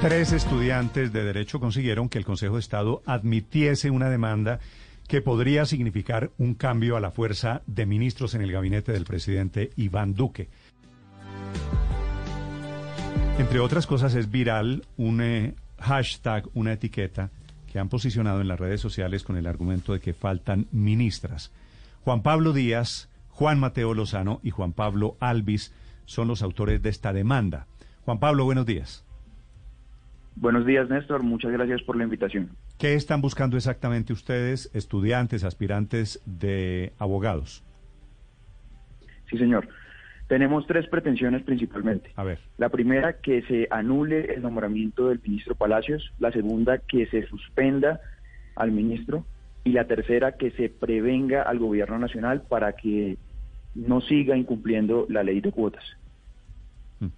Tres estudiantes de Derecho consiguieron que el Consejo de Estado admitiese una demanda que podría significar un cambio a la fuerza de ministros en el gabinete del presidente Iván Duque. Entre otras cosas, es viral un eh, hashtag, una etiqueta que han posicionado en las redes sociales con el argumento de que faltan ministras. Juan Pablo Díaz, Juan Mateo Lozano y Juan Pablo Alvis son los autores de esta demanda. Juan Pablo, buenos días. Buenos días, Néstor. Muchas gracias por la invitación. ¿Qué están buscando exactamente ustedes, estudiantes, aspirantes de abogados? Sí, señor. Tenemos tres pretensiones principalmente. A ver. La primera, que se anule el nombramiento del ministro Palacios. La segunda, que se suspenda al ministro. Y la tercera, que se prevenga al gobierno nacional para que no siga incumpliendo la ley de cuotas. Mm.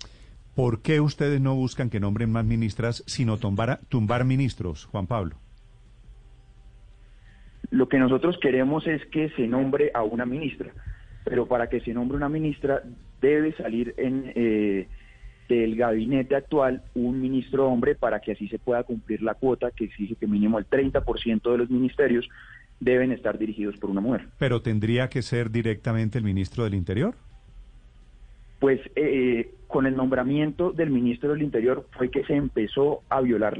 ¿Por qué ustedes no buscan que nombren más ministras, sino tumbar, tumbar ministros, Juan Pablo? Lo que nosotros queremos es que se nombre a una ministra pero para que se nombre una ministra debe salir en eh, del gabinete actual un ministro hombre para que así se pueda cumplir la cuota que exige que mínimo el 30% de los ministerios deben estar dirigidos por una mujer. ¿Pero tendría que ser directamente el ministro del Interior? Pues eh, con el nombramiento del ministro del Interior fue que se empezó a violar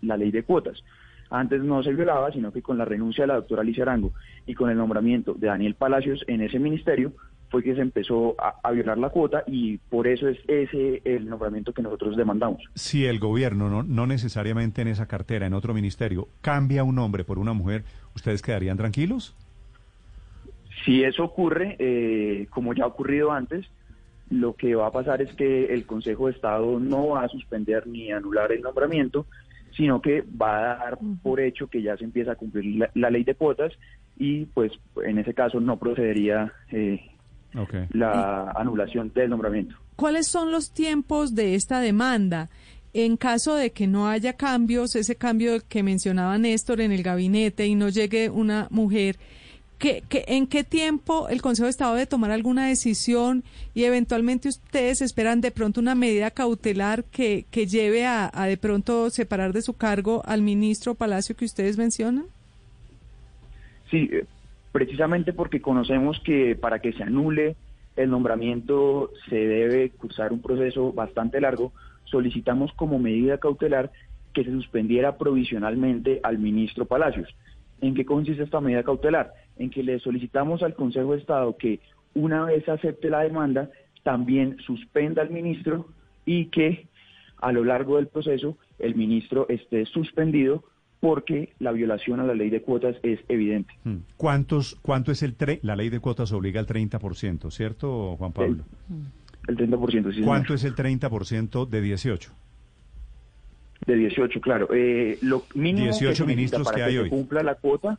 la ley de cuotas. Antes no se violaba, sino que con la renuncia de la doctora Alicia Arango y con el nombramiento de Daniel Palacios en ese ministerio fue que se empezó a, violar la cuota y por eso es ese el nombramiento que nosotros demandamos. Si el gobierno, no, no necesariamente en esa cartera, en otro ministerio, cambia un hombre por una mujer, ¿ustedes quedarían tranquilos? Si eso ocurre, eh, como ya ha ocurrido antes, lo que va a pasar es que el Consejo de Estado no va a suspender ni anular el nombramiento, sino que va a dar por hecho que ya se empieza a cumplir la, ley de cuotas y pues en ese caso no procedería eh, la anulación del nombramiento. ¿Cuáles son los tiempos de esta demanda? En caso de que no haya cambios, ese cambio que mencionaba Néstor en el gabinete y no llegue una mujer, ¿Qué, en qué tiempo el Consejo de Estado debe tomar alguna decisión y eventualmente ustedes esperan de pronto una medida cautelar que, lleve a, de pronto separar de su cargo al ministro Palacio que ustedes mencionan? Sí, eh, precisamente porque conocemos que para que se anule el nombramiento se debe cursar un proceso bastante largo, solicitamos como medida cautelar que se suspendiera provisionalmente al ministro Palacios. ¿En qué consiste esta medida cautelar? En que le solicitamos al Consejo de Estado que una vez acepte la demanda, también suspenda al ministro y que a lo largo del proceso el ministro esté suspendido porque la violación a la ley de cuotas es evidente. Hmm. ¿Cuántos, ¿Cuánto es el tre la ley de cuotas obliga al 30%, cierto, Juan Pablo? El, 30%, sí. ¿Cuánto es el 30% de 18? De 18, claro. Eh, lo mínimo 18 que ministros para que, que hay hoy. cumpla la cuota.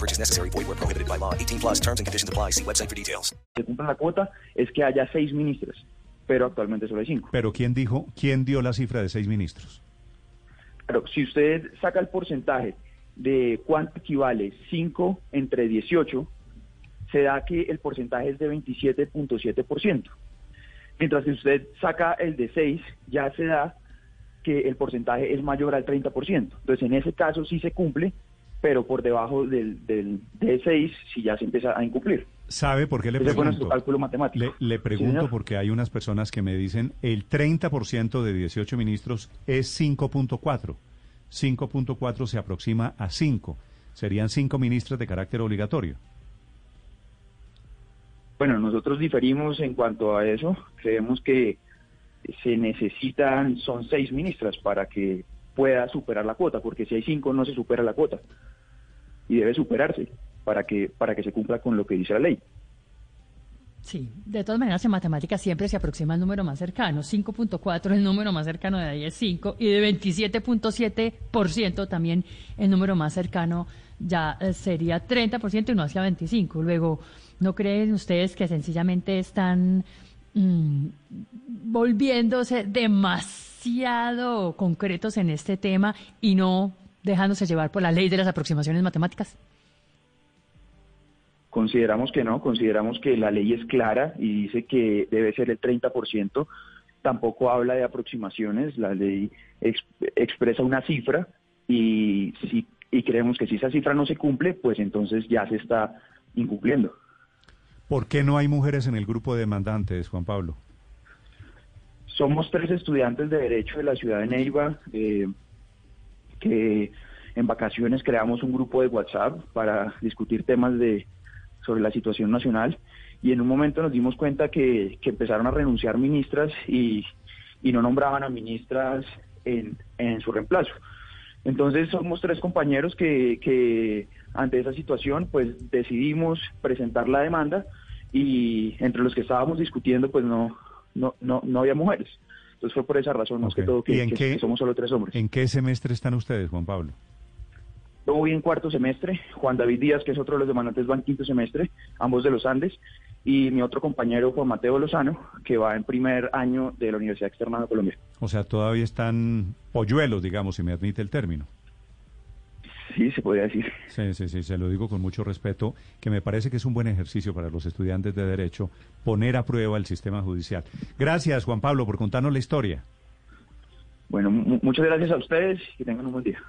No purchase necessary. Void where prohibited by law. 18 plus terms and conditions apply. See website for details. Se cumpla la cuota es que haya seis ministros, pero actualmente solo hay cinco. Pero ¿quién dijo, quién dio la cifra de seis ministros? Claro, si usted saca el porcentaje de cuánto equivale 5 entre 18, se da que el porcentaje es de 27.7%. Mientras que usted saca el de 6, ya se da que el porcentaje es mayor al 30%. Entonces, en ese caso sí se cumple, pero por debajo del, del de 6 sí ya se empieza a incumplir. ¿Sabe por qué le Ese pregunto? cálculo matemático. Le, le pregunto porque hay unas personas que me dicen el 30% de 18 ministros es 5.4. 5.4 se aproxima a 5. Serían cinco ministras de carácter obligatorio. Bueno, nosotros diferimos en cuanto a eso. Creemos que se necesitan, son seis ministras para que pueda superar la cuota, porque si hay cinco no se supera la cuota y debe superarse para que para que se cumpla con lo que dice la ley. Sí, de todas maneras en matemáticas siempre se aproxima el número más cercano. 5.4 el número más cercano de ahí es 5 y de 27.7% también el número más cercano ya eh, sería 30% y no hacia 25. Luego, ¿no creen ustedes que sencillamente están mm, volviéndose demasiado concretos en este tema y no dejándose llevar por la ley de las aproximaciones matemáticas? Consideramos que no, consideramos que la ley es clara y dice que debe ser el 30%. Tampoco habla de aproximaciones, la ley expresa una cifra y, si, y creemos que si esa cifra no se cumple, pues entonces ya se está incumpliendo. ¿Por qué no hay mujeres en el grupo de demandantes, Juan Pablo? Somos tres estudiantes de Derecho de la ciudad de Neiva eh, que en vacaciones creamos un grupo de WhatsApp para discutir temas de sobre la situación nacional y en un momento nos dimos cuenta que, empezaron a renunciar ministras y, no nombraban a ministras en, en, su reemplazo. Entonces somos tres compañeros que, que ante esa situación pues decidimos presentar la demanda y entre los que estábamos discutiendo pues no, no, no, no había mujeres. Entonces fue por esa razón, más que todo, que, que somos solo tres hombres. ¿En qué semestre están ustedes, Juan Pablo? Yo voy en cuarto semestre, Juan David Díaz, que es otro de los demandantes, va en quinto semestre, ambos de los Andes, y mi otro compañero, Juan Mateo Lozano, que va en primer año de la Universidad Externa de Colombia. O sea, todavía están polluelos, digamos, si me admite el término. Sí, se podría decir. Sí, sí, sí, se lo digo con mucho respeto, que me parece que es un buen ejercicio para los estudiantes de Derecho poner a prueba el sistema judicial. Gracias, Juan Pablo, por contarnos la historia. Bueno, muchas gracias a ustedes y que tengan un buen día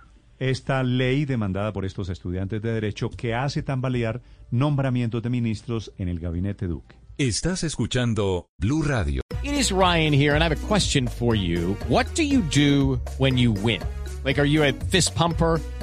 esta ley demandada por estos estudiantes de derecho que hace tambalear nombramientos de ministros en el gabinete Duque. Estás escuchando Blue Radio. It is Ryan here and I have a question for you. What do you do when you win? Like are you a fist pumper?